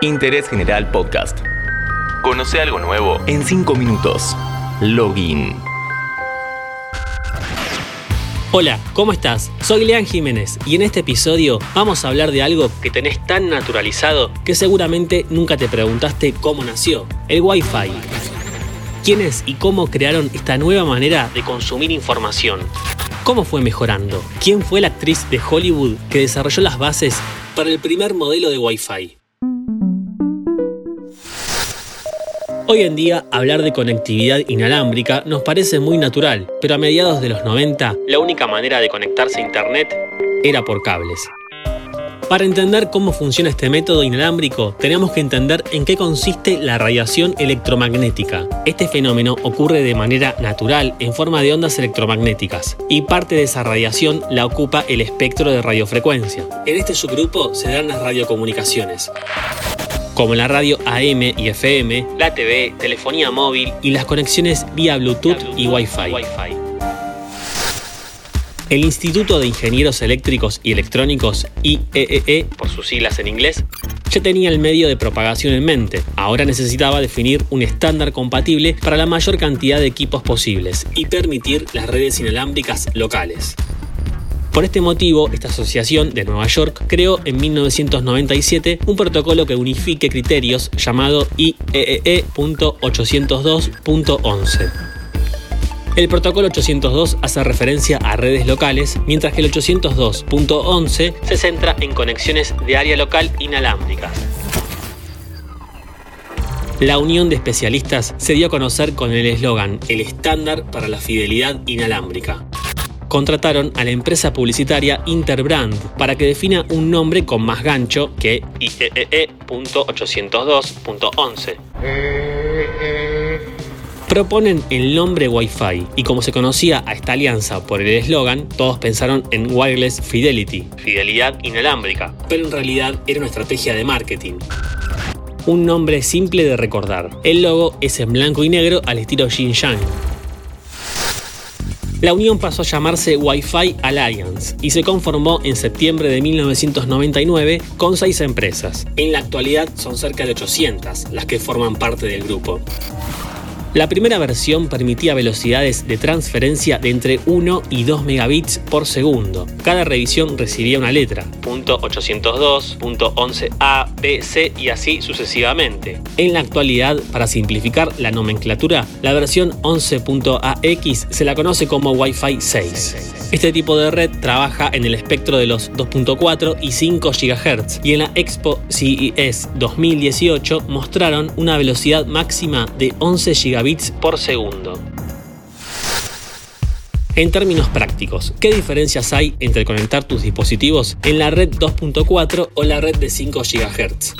Interés General Podcast. Conoce algo nuevo en 5 minutos. Login. Hola, ¿cómo estás? Soy Lean Jiménez y en este episodio vamos a hablar de algo que tenés tan naturalizado que seguramente nunca te preguntaste cómo nació, el Wi-Fi. ¿Quiénes y cómo crearon esta nueva manera de consumir información? ¿Cómo fue mejorando? ¿Quién fue la actriz de Hollywood que desarrolló las bases para el primer modelo de Wi-Fi? Hoy en día hablar de conectividad inalámbrica nos parece muy natural, pero a mediados de los 90 la única manera de conectarse a Internet era por cables. Para entender cómo funciona este método inalámbrico, tenemos que entender en qué consiste la radiación electromagnética. Este fenómeno ocurre de manera natural en forma de ondas electromagnéticas, y parte de esa radiación la ocupa el espectro de radiofrecuencia. En este subgrupo se dan las radiocomunicaciones como la radio AM y FM, la TV, telefonía móvil y las conexiones vía Bluetooth y Wi-Fi. El Instituto de Ingenieros Eléctricos y Electrónicos, IEEE e, por sus siglas en inglés, ya tenía el medio de propagación en mente. Ahora necesitaba definir un estándar compatible para la mayor cantidad de equipos posibles y permitir las redes inalámbricas locales. Por este motivo, esta asociación de Nueva York creó en 1997 un protocolo que unifique criterios llamado IEEE.802.11. El protocolo 802 hace referencia a redes locales, mientras que el 802.11 se centra en conexiones de área local inalámbricas. La unión de especialistas se dio a conocer con el eslogan El estándar para la fidelidad inalámbrica contrataron a la empresa publicitaria Interbrand para que defina un nombre con más gancho que IEEE.802.11. Proponen el nombre Wi-Fi y como se conocía a esta alianza por el eslogan, todos pensaron en Wireless Fidelity, fidelidad inalámbrica, pero en realidad era una estrategia de marketing un nombre simple de recordar. El logo es en blanco y negro al estilo Xinjiang, la unión pasó a llamarse Wi-Fi Alliance y se conformó en septiembre de 1999 con seis empresas. En la actualidad son cerca de 800 las que forman parte del grupo. La primera versión permitía velocidades de transferencia de entre 1 y 2 megabits por segundo. Cada revisión recibía una letra, .802, .11a, b, c y así sucesivamente. En la actualidad, para simplificar la nomenclatura, la versión 11.ax se la conoce como Wi-Fi 6. Este tipo de red trabaja en el espectro de los 2.4 y 5 GHz y en la Expo CES 2018 mostraron una velocidad máxima de 11 gigabits por segundo. En términos prácticos, ¿qué diferencias hay entre conectar tus dispositivos en la red 2.4 o la red de 5 GHz?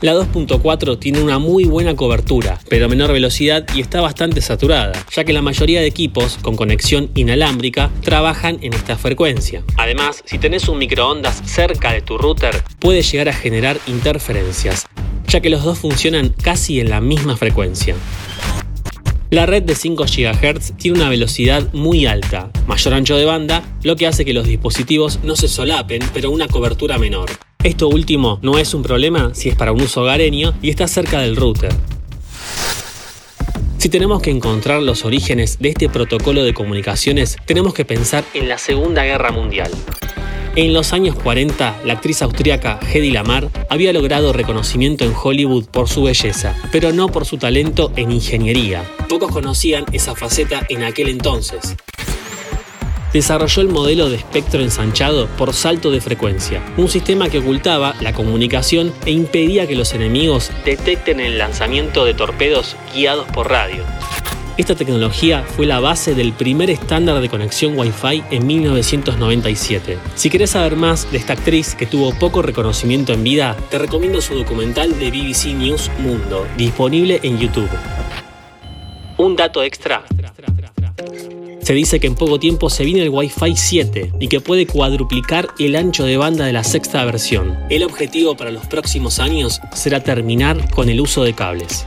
La 2.4 tiene una muy buena cobertura, pero menor velocidad y está bastante saturada, ya que la mayoría de equipos con conexión inalámbrica trabajan en esta frecuencia. Además, si tenés un microondas cerca de tu router, puede llegar a generar interferencias, ya que los dos funcionan casi en la misma frecuencia. La red de 5 GHz tiene una velocidad muy alta, mayor ancho de banda, lo que hace que los dispositivos no se solapen, pero una cobertura menor. Esto último no es un problema si es para un uso hogareño y está cerca del router. Si tenemos que encontrar los orígenes de este protocolo de comunicaciones, tenemos que pensar en la Segunda Guerra Mundial. En los años 40, la actriz austríaca Hedy Lamar había logrado reconocimiento en Hollywood por su belleza, pero no por su talento en ingeniería. Pocos conocían esa faceta en aquel entonces desarrolló el modelo de espectro ensanchado por salto de frecuencia, un sistema que ocultaba la comunicación e impedía que los enemigos detecten el lanzamiento de torpedos guiados por radio. Esta tecnología fue la base del primer estándar de conexión Wi-Fi en 1997. Si querés saber más de esta actriz que tuvo poco reconocimiento en vida, te recomiendo su documental de BBC News Mundo, disponible en YouTube. Un dato extra se dice que en poco tiempo se viene el Wi-Fi 7 y que puede cuadruplicar el ancho de banda de la sexta versión. El objetivo para los próximos años será terminar con el uso de cables.